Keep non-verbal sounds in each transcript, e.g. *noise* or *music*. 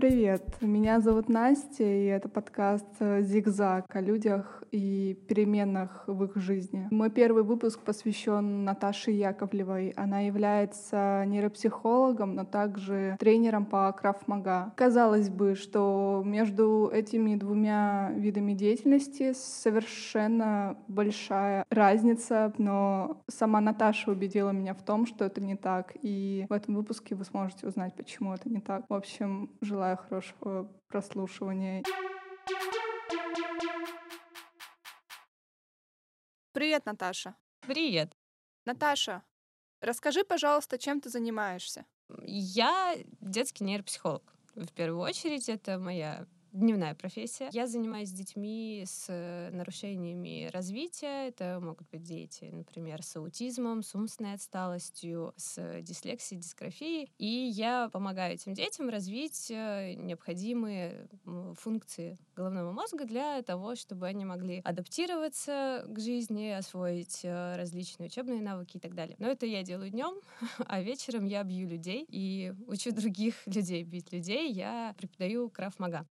Привет, меня зовут Настя, и это подкаст э, «Зигзаг» о людях и переменах в их жизни. Мой первый выпуск посвящен Наташе Яковлевой. Она является нейропсихологом, но также тренером по крафмага. Казалось бы, что между этими двумя видами деятельности совершенно большая разница, но сама Наташа убедила меня в том, что это не так, и в этом выпуске вы сможете узнать, почему это не так. В общем, желаю Желаю хорошего прослушивания. Привет, Наташа. Привет. Наташа, расскажи, пожалуйста, чем ты занимаешься? Я детский нейропсихолог. В первую очередь, это моя дневная профессия. Я занимаюсь детьми с э, нарушениями развития. Это могут быть дети, например, с аутизмом, с умственной отсталостью, с дислексией, дисграфией. И я помогаю этим детям развить э, необходимые функции головного мозга для того, чтобы они могли адаптироваться к жизни, освоить э, различные учебные навыки и так далее. Но это я делаю днем, *laughs* а вечером я бью людей и учу других *laughs* людей бить людей. Я преподаю краф-мага.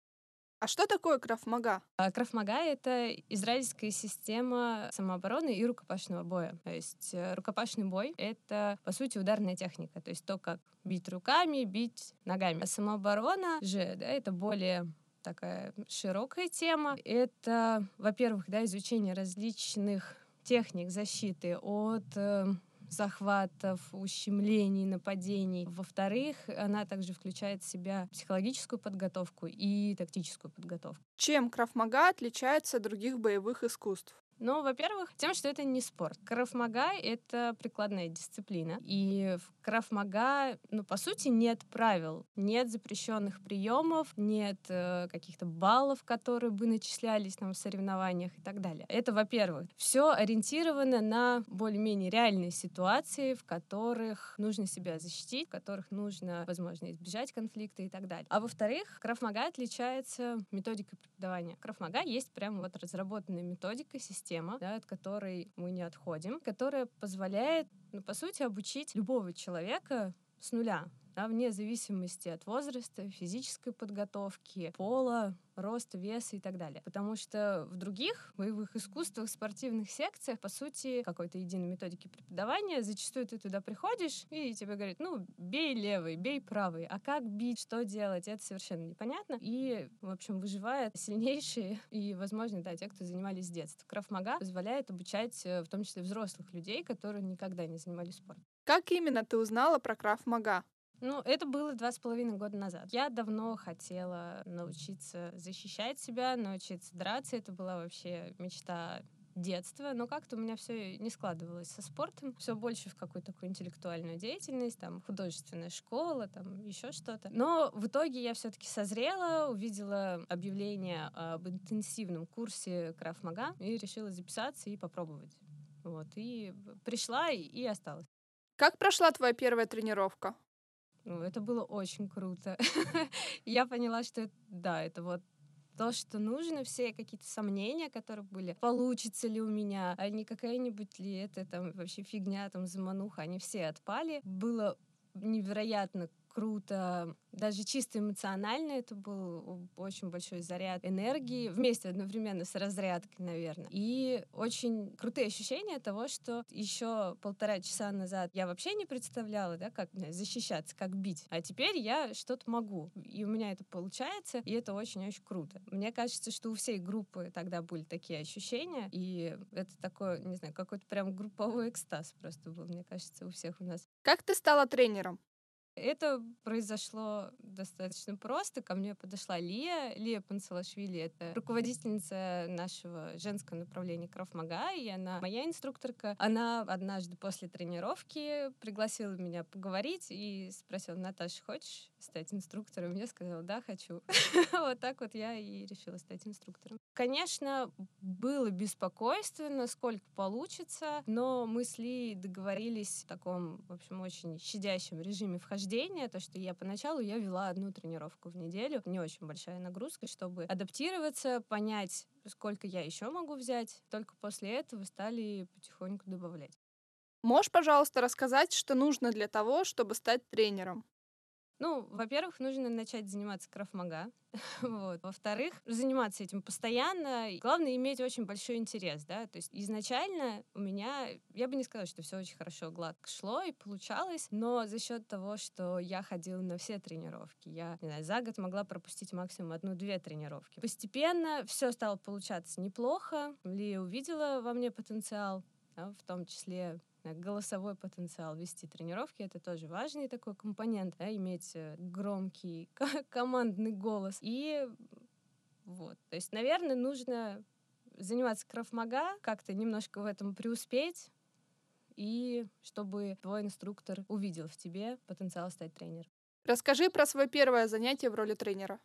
А что такое крафмага? Крафмага — это израильская система самообороны и рукопашного боя. То есть э, рукопашный бой — это, по сути, ударная техника. То есть то, как бить руками, бить ногами. А самооборона же, да, это более такая широкая тема. Это, во-первых, да, изучение различных техник защиты от э, захватов, ущемлений, нападений. Во-вторых, она также включает в себя психологическую подготовку и тактическую подготовку. Чем крафмага отличается от других боевых искусств? Ну, во-первых, тем, что это не спорт. Крафмага — это прикладная дисциплина. И в крафмага, ну, по сути, нет правил, нет запрещенных приемов, нет э, каких-то баллов, которые бы начислялись там в соревнованиях и так далее. Это, во-первых. Все ориентировано на более-менее реальные ситуации, в которых нужно себя защитить, в которых нужно, возможно, избежать конфликта и так далее. А во-вторых, крафмага отличается методикой преподавания. Крафмага есть прямо вот разработанная методика, система, да, от которой мы не отходим, которая позволяет, ну, по сути, обучить любого человека с нуля, да, вне зависимости от возраста, физической подготовки, пола, роста, веса и так далее. Потому что в других боевых искусствах, спортивных секциях, по сути, какой-то единой методики преподавания, зачастую ты туда приходишь, и тебе говорят, ну, бей левый, бей правый, а как бить, что делать, это совершенно непонятно. И, в общем, выживают сильнейшие *laughs* и, возможно, да, те, кто занимались с детства. Крафмага позволяет обучать э, в том числе взрослых людей, которые никогда не занимались спортом. Как именно ты узнала про крафмага? Ну, это было два с половиной года назад. Я давно хотела научиться защищать себя, научиться драться. Это была вообще мечта детства, но как-то у меня все не складывалось со спортом, все больше в какую-то такую интеллектуальную деятельность, там художественная школа, там еще что-то. Но в итоге я все-таки созрела, увидела объявление об интенсивном курсе крафмага и решила записаться и попробовать. Вот и пришла и, и осталась. Как прошла твоя первая тренировка? Ну, это было очень круто. *laughs* Я поняла, что да, это вот то, что нужно, все какие-то сомнения, которые были, получится ли у меня, а не какая-нибудь ли это там вообще фигня, там замануха, они все отпали. Было невероятно круто. Даже чисто эмоционально это был очень большой заряд энергии, вместе одновременно с разрядкой, наверное. И очень крутые ощущения того, что еще полтора часа назад я вообще не представляла, да, как защищаться, как бить. А теперь я что-то могу. И у меня это получается, и это очень-очень круто. Мне кажется, что у всей группы тогда были такие ощущения, и это такой, не знаю, какой-то прям групповой экстаз просто был, мне кажется, у всех у нас. Как ты стала тренером? Это произошло достаточно просто. Ко мне подошла Лия, Лия Панцелашвили. Это руководительница нашего женского направления Крафмага, и она моя инструкторка. Она однажды после тренировки пригласила меня поговорить и спросила, Наташа, хочешь стать инструктором? Я сказала, да, хочу. *laughs* Вот так вот я и решила стать инструктором. Конечно, было беспокойство, насколько получится, но мы с Ли договорились в таком, в общем, очень щадящем режиме вхождения, то, что я поначалу я вела одну тренировку в неделю, не очень большая нагрузка, чтобы адаптироваться, понять, сколько я еще могу взять. Только после этого стали потихоньку добавлять. Можешь, пожалуйста, рассказать, что нужно для того, чтобы стать тренером? Ну, во-первых, нужно начать заниматься крафмага. *laughs* вот. Во-вторых, заниматься этим постоянно. Главное, иметь очень большой интерес, да. То есть изначально у меня, я бы не сказала, что все очень хорошо, гладко шло и получалось, но за счет того, что я ходила на все тренировки, я, не знаю, за год могла пропустить максимум одну-две тренировки. Постепенно все стало получаться неплохо. Лия увидела во мне потенциал, да, в том числе Э, голосовой потенциал вести тренировки это тоже важный такой компонент да, иметь э, громкий *laughs* командный голос и вот то есть наверное нужно заниматься крафмага как-то немножко в этом преуспеть и чтобы твой инструктор увидел в тебе потенциал стать тренером. Расскажи про свое первое занятие в роли тренера.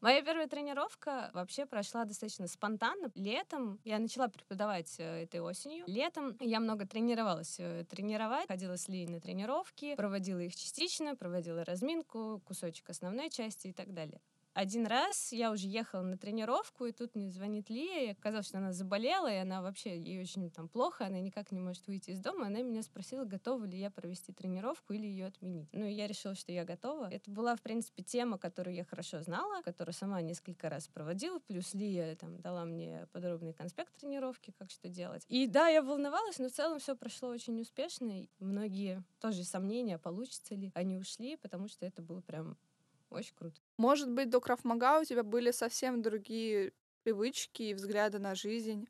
Моя первая тренировка вообще прошла достаточно спонтанно. Летом я начала преподавать э, этой осенью. Летом я много тренировалась э, тренировать, ходила с Ли на тренировки, проводила их частично, проводила разминку, кусочек основной части и так далее. Один раз я уже ехала на тренировку, и тут мне звонит Лия, и оказалось, что она заболела, и она вообще, ей очень там плохо, она никак не может выйти из дома. Она меня спросила, готова ли я провести тренировку или ее отменить. Ну, и я решила, что я готова. Это была, в принципе, тема, которую я хорошо знала, которую сама несколько раз проводила, плюс Лия там дала мне подробный конспект тренировки, как что делать. И да, я волновалась, но в целом все прошло очень успешно. И многие тоже сомнения, получится ли, они ушли, потому что это было прям очень круто. Может быть, до Крафмага у тебя были совсем другие привычки и взгляды на жизнь.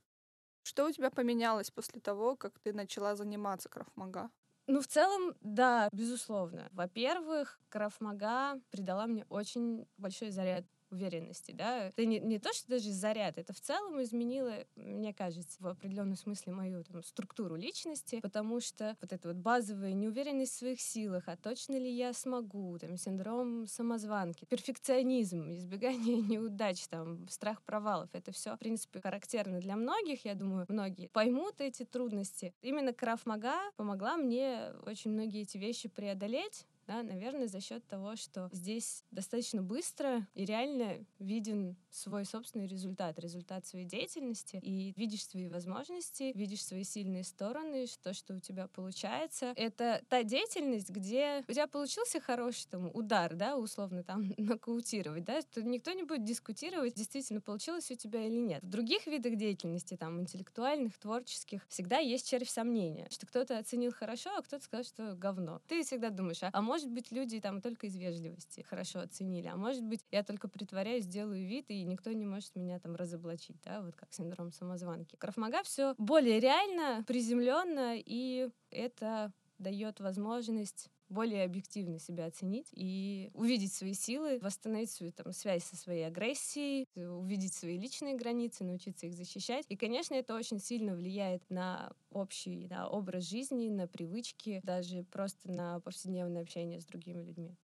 Что у тебя поменялось после того, как ты начала заниматься Крафмага? Ну, в целом, да, безусловно. Во-первых, Крафмага придала мне очень большой заряд уверенности, да. Это не, не то, что даже заряд, это в целом изменило, мне кажется, в определенном смысле мою там, структуру личности, потому что вот эта вот базовая неуверенность в своих силах, а точно ли я смогу, там, синдром самозванки, перфекционизм, избегание *laughs* неудач, там, страх провалов, это все, в принципе, характерно для многих, я думаю, многие поймут эти трудности. Именно Крафмага помогла мне очень многие эти вещи преодолеть, да, наверное, за счет того, что здесь достаточно быстро и реально виден свой собственный результат, результат своей деятельности, и видишь свои возможности, видишь свои сильные стороны, то, что у тебя получается. Это та деятельность, где у тебя получился хороший там удар, да, условно там *laughs* нокаутировать, да, то никто не будет дискутировать, действительно получилось у тебя или нет. В других видах деятельности, там, интеллектуальных, творческих, всегда есть червь сомнения, что кто-то оценил хорошо, а кто-то сказал, что говно. Ты всегда думаешь, а, а может быть, люди там только из вежливости хорошо оценили, а может быть, я только притворяюсь, делаю вид, и никто не может меня там разоблачить, да, вот как синдром самозванки. Крафмага все более реально, приземленно, и это дает возможность более объективно себя оценить и увидеть свои силы, восстановить свою там, связь со своей агрессией, увидеть свои личные границы, научиться их защищать. И, конечно, это очень сильно влияет на общий да, образ жизни, на привычки, даже просто на повседневное общение с другими людьми.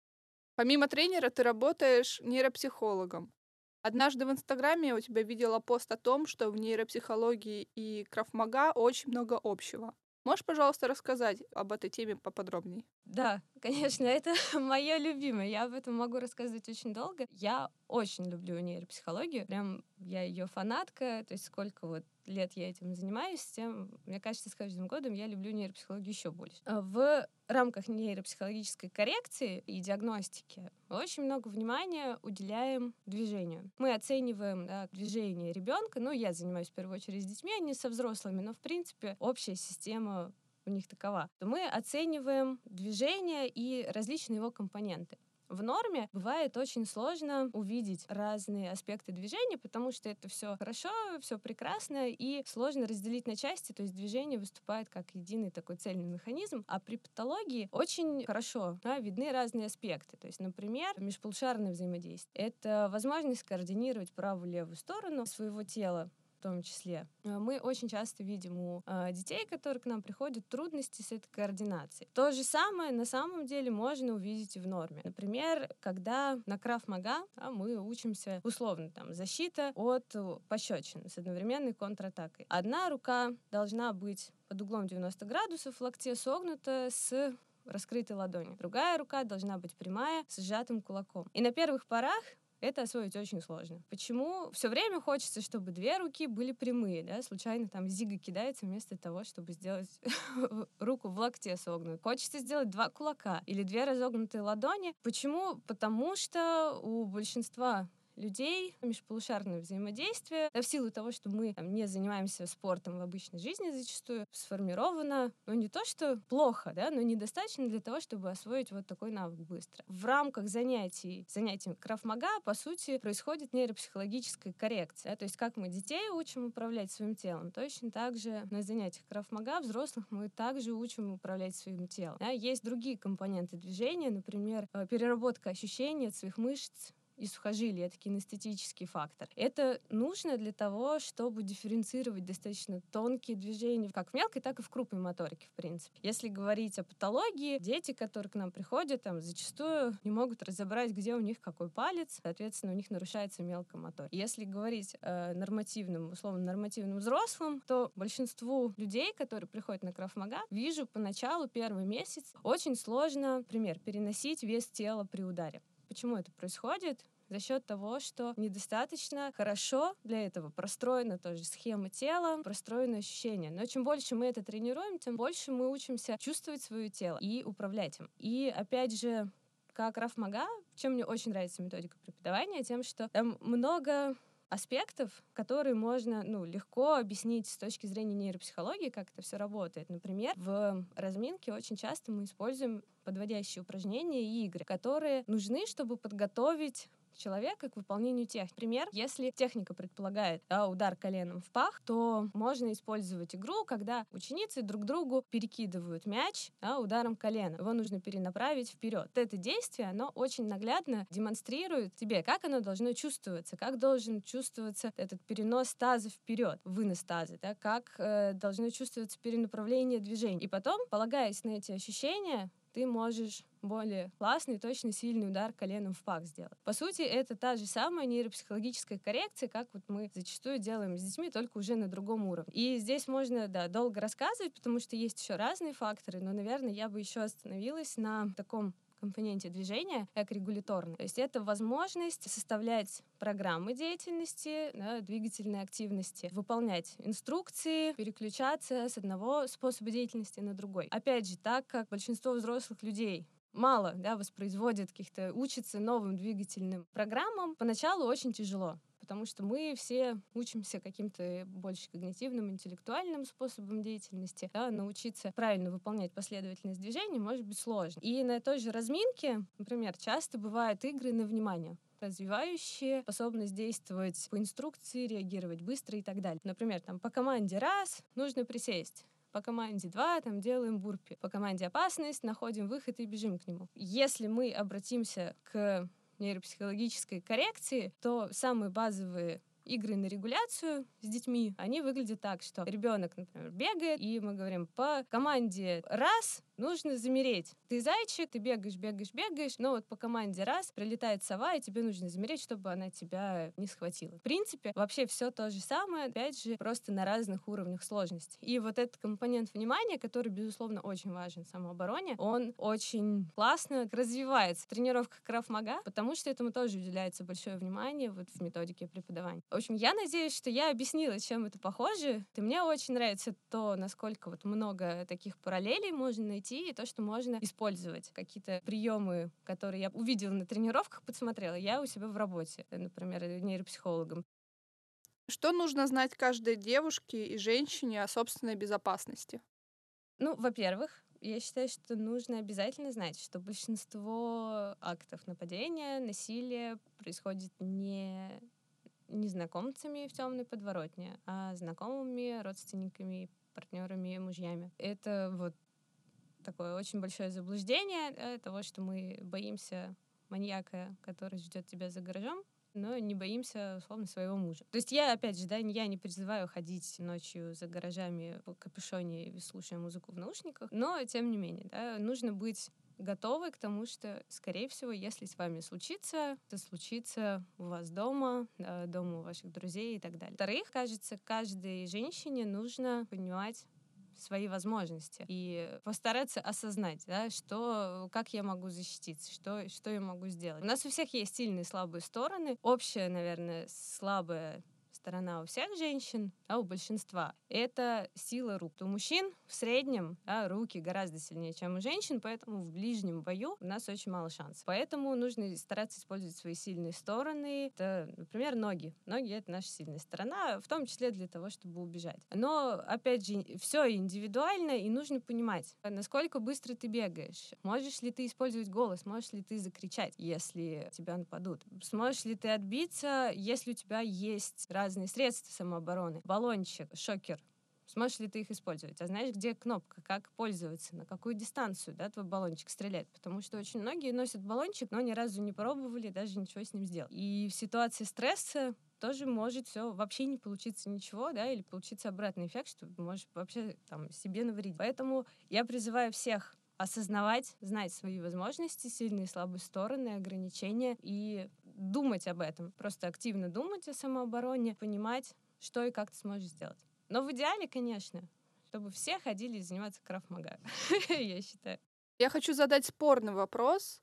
Помимо тренера ты работаешь нейропсихологом. Однажды в Инстаграме у тебя видела пост о том, что в нейропсихологии и крафмага очень много общего. Можешь, пожалуйста, рассказать об этой теме поподробнее? Да, конечно, это *laughs* мое любимое. Я об этом могу рассказывать очень долго. Я очень люблю нейропсихологию. Прям я ее фанатка. То есть сколько вот лет я этим занимаюсь, тем, мне кажется, с каждым годом я люблю нейропсихологию еще больше. А в рамках нейропсихологической коррекции и диагностики очень много внимания уделяем движению. Мы оцениваем да, движение ребенка. Ну, я занимаюсь в первую очередь с детьми, а не со взрослыми, но, в принципе, общая система у них такова. Мы оцениваем движение и различные его компоненты. В норме бывает очень сложно увидеть разные аспекты движения, потому что это все хорошо, все прекрасно, и сложно разделить на части, то есть движение выступает как единый такой цельный механизм, а при патологии очень хорошо да, видны разные аспекты. То есть, например, межполушарное взаимодействие. Это возможность координировать правую-левую сторону своего тела том числе. Э, мы очень часто видим у э, детей, которые к нам приходят, трудности с этой координацией. То же самое на самом деле можно увидеть и в норме. Например, когда на краф-мага да, мы учимся условно там защита от пощечин с одновременной контратакой. Одна рука должна быть под углом 90 градусов, в локте согнута с раскрытой ладонью. Другая рука должна быть прямая, с сжатым кулаком. И на первых порах это освоить очень сложно. Почему? Все время хочется, чтобы две руки были прямые, да, случайно там зига кидается вместо того, чтобы сделать *laughs* руку в локте согнут. Хочется сделать два кулака или две разогнутые ладони. Почему? Потому что у большинства людей, межполушарное взаимодействие, да, в силу того, что мы там, не занимаемся спортом в обычной жизни зачастую, сформировано, ну, не то, что плохо, да, но недостаточно для того, чтобы освоить вот такой навык быстро. В рамках занятий, занятий крафмага, по сути, происходит нейропсихологическая коррекция. Да, то есть как мы детей учим управлять своим телом, точно так же на занятиях крафмага взрослых мы также учим управлять своим телом. Да, есть другие компоненты движения, например, э, переработка ощущений от своих мышц, и сухожилия, это кинестетический фактор. Это нужно для того, чтобы дифференцировать достаточно тонкие движения, как в мелкой, так и в крупной моторике, в принципе. Если говорить о патологии, дети, которые к нам приходят, там, зачастую не могут разобрать, где у них какой палец, соответственно, у них нарушается мелкая моторика. Если говорить о нормативном, условно нормативном взрослом, то большинству людей, которые приходят на крафмага, вижу поначалу первый месяц очень сложно, например, переносить вес тела при ударе. Почему это происходит? за счет того, что недостаточно хорошо для этого простроена тоже схема тела, простроено ощущение. Но чем больше мы это тренируем, тем больше мы учимся чувствовать свое тело и управлять им. И опять же, как Раф Мага, чем мне очень нравится методика преподавания, тем, что там много аспектов, которые можно ну, легко объяснить с точки зрения нейропсихологии, как это все работает. Например, в разминке очень часто мы используем подводящие упражнения и игры, которые нужны, чтобы подготовить человека к выполнению техники. Например, если техника предполагает да, удар коленом в пах, то можно использовать игру, когда ученицы друг другу перекидывают мяч да, ударом колена. Его нужно перенаправить вперед. Это действие, оно очень наглядно демонстрирует тебе, как оно должно чувствоваться, как должен чувствоваться этот перенос таза вперед, вынос таза, да, как э, должно чувствоваться перенаправление движений. И потом, полагаясь на эти ощущения, ты можешь более классный, точно сильный удар коленом в пах сделать. По сути, это та же самая нейропсихологическая коррекция, как вот мы зачастую делаем с детьми, только уже на другом уровне. И здесь можно, да, долго рассказывать, потому что есть еще разные факторы, но, наверное, я бы еще остановилась на таком компоненте движения эко-регуляторный. То есть это возможность составлять программы деятельности, да, двигательной активности, выполнять инструкции, переключаться с одного способа деятельности на другой. Опять же, так как большинство взрослых людей мало да, воспроизводят каких-то, учатся новым двигательным программам, поначалу очень тяжело потому что мы все учимся каким-то больше когнитивным, интеллектуальным способом деятельности. Да, научиться правильно выполнять последовательность движений может быть сложно. И на той же разминке, например, часто бывают игры на внимание развивающие способность действовать по инструкции, реагировать быстро и так далее. Например, там по команде раз нужно присесть, по команде два там делаем бурпи, по команде опасность находим выход и бежим к нему. Если мы обратимся к нейропсихологической коррекции, то самые базовые игры на регуляцию с детьми, они выглядят так, что ребенок, например, бегает, и мы говорим по команде раз, нужно замереть. Ты зайчик, ты бегаешь, бегаешь, бегаешь, но вот по команде раз прилетает сова, и тебе нужно замереть, чтобы она тебя не схватила. В принципе, вообще все то же самое, опять же, просто на разных уровнях сложности. И вот этот компонент внимания, который, безусловно, очень важен в самообороне, он очень классно развивается в тренировках крафмага, потому что этому тоже уделяется большое внимание вот в методике преподавания. В общем, я надеюсь, что я объяснила, чем это похоже. И мне очень нравится то, насколько вот много таких параллелей можно найти найти, и то, что можно использовать. Какие-то приемы, которые я увидела на тренировках, подсмотрела, я у себя в работе, например, нейропсихологом. Что нужно знать каждой девушке и женщине о собственной безопасности? Ну, во-первых, я считаю, что нужно обязательно знать, что большинство актов нападения, насилия происходит не незнакомцами в темной подворотне, а знакомыми, родственниками, партнерами, мужьями. Это вот такое очень большое заблуждение да, того, что мы боимся маньяка, который ждет тебя за гаражом, но не боимся, условно, своего мужа. То есть я, опять же, да, я не призываю ходить ночью за гаражами в капюшоне слушая музыку в наушниках, но, тем не менее, да, нужно быть готовы к тому, что, скорее всего, если с вами случится, то случится у вас дома, дома у ваших друзей и так далее. Во-вторых, кажется, каждой женщине нужно понимать свои возможности и постараться осознать, да, что, как я могу защититься, что, что я могу сделать. У нас у всех есть сильные и слабые стороны. Общая, наверное, слабая сторона у всех женщин, а у большинства, это сила рук. У мужчин в среднем да, руки гораздо сильнее, чем у женщин, поэтому в ближнем бою у нас очень мало шансов. Поэтому нужно стараться использовать свои сильные стороны. Это, например, ноги. Ноги — это наша сильная сторона, в том числе для того, чтобы убежать. Но, опять же, все индивидуально, и нужно понимать, насколько быстро ты бегаешь. Можешь ли ты использовать голос, можешь ли ты закричать, если тебя нападут. Сможешь ли ты отбиться, если у тебя есть раз разные средства самообороны. Баллончик, шокер. Сможешь ли ты их использовать? А знаешь, где кнопка, как пользоваться, на какую дистанцию да, твой баллончик стреляет? Потому что очень многие носят баллончик, но ни разу не пробовали даже ничего с ним сделать. И в ситуации стресса тоже может все вообще не получиться ничего, да, или получиться обратный эффект, что можешь вообще там себе навредить. Поэтому я призываю всех осознавать, знать свои возможности, сильные и слабые стороны, ограничения и думать об этом. Просто активно думать о самообороне, понимать, что и как ты сможешь сделать. Но в идеале, конечно, чтобы все ходили заниматься крафмага, *laughs* я считаю. Я хочу задать спорный вопрос,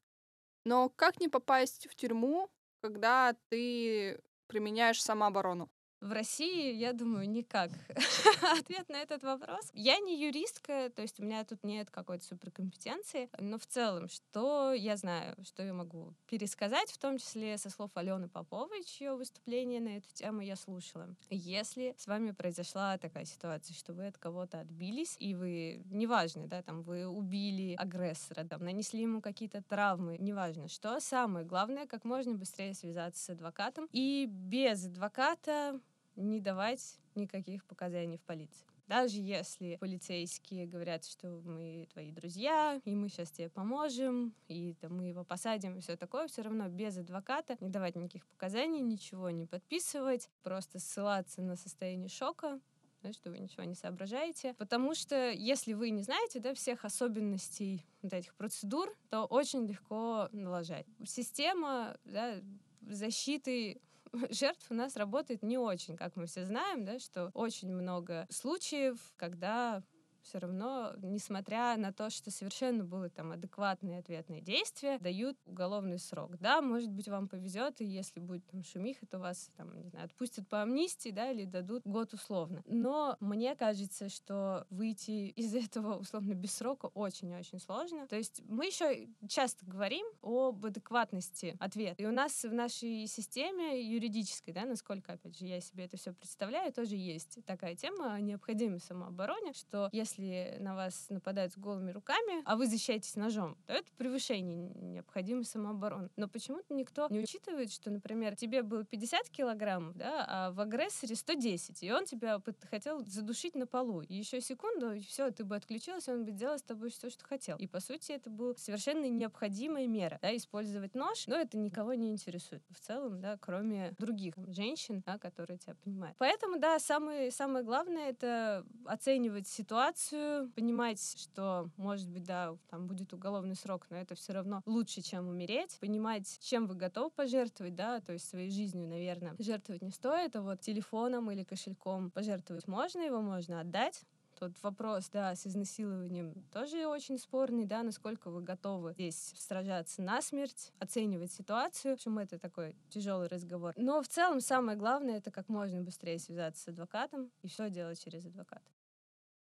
но как не попасть в тюрьму, когда ты применяешь самооборону? В России, я думаю, никак. *laughs* Ответ на этот вопрос. Я не юристка, то есть у меня тут нет какой-то суперкомпетенции, но в целом, что я знаю, что я могу пересказать, в том числе со слов Алены Поповой, чье выступление на эту тему я слушала. Если с вами произошла такая ситуация, что вы от кого-то отбились, и вы, неважно, да, там, вы убили агрессора, там, нанесли ему какие-то травмы, неважно, что, самое главное, как можно быстрее связаться с адвокатом, и без адвоката не давать никаких показаний в полиции. Даже если полицейские говорят, что мы твои друзья, и мы сейчас тебе поможем, и там, мы его посадим, и все такое, все равно без адвоката не давать никаких показаний, ничего не подписывать, просто ссылаться на состояние шока, да, что вы ничего не соображаете. Потому что если вы не знаете да, всех особенностей вот этих процедур, то очень легко налажать. Система да, защиты *laughs* жертв у нас работает не очень, как мы все знаем, да, что очень много случаев, когда все равно, несмотря на то, что совершенно было там адекватные ответные действия, дают уголовный срок. Да, может быть, вам повезет, и если будет там шумиха, то вас там, не знаю, отпустят по амнистии, да, или дадут год условно. Но мне кажется, что выйти из этого условно без срока очень-очень сложно. То есть мы еще часто говорим об адекватности ответа. И у нас в нашей системе юридической, да, насколько, опять же, я себе это все представляю, тоже есть такая тема о необходимой самообороне, что если если на вас нападают с голыми руками, а вы защищаетесь ножом, то это превышение необходимой самообороны. Но почему-то никто не учитывает, что, например, тебе было 50 килограммов, да, а в агрессоре 110, и он тебя хотел задушить на полу. И еще секунду, и все, ты бы отключилась, он бы делал с тобой все, что хотел. И, по сути, это была совершенно необходимая мера, да, использовать нож, но это никого не интересует в целом, да, кроме других женщин, да, которые тебя понимают. Поэтому, да, самое, самое главное — это оценивать ситуацию, ситуацию, понимать, что, может быть, да, там будет уголовный срок, но это все равно лучше, чем умереть, понимать, чем вы готовы пожертвовать, да, то есть своей жизнью, наверное, жертвовать не стоит, а вот телефоном или кошельком пожертвовать можно, его можно отдать, Тут вопрос, да, с изнасилованием тоже очень спорный, да, насколько вы готовы здесь сражаться насмерть, оценивать ситуацию. В общем, это такой тяжелый разговор. Но в целом самое главное — это как можно быстрее связаться с адвокатом и все делать через адвоката.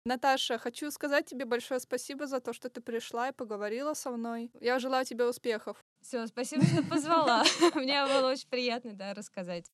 Наташа, хочу сказать тебе большое спасибо за то, что ты пришла и поговорила со мной. Я желаю тебе успехов. Все, спасибо, что позвала. *laughs* Мне было очень приятно, да, рассказать.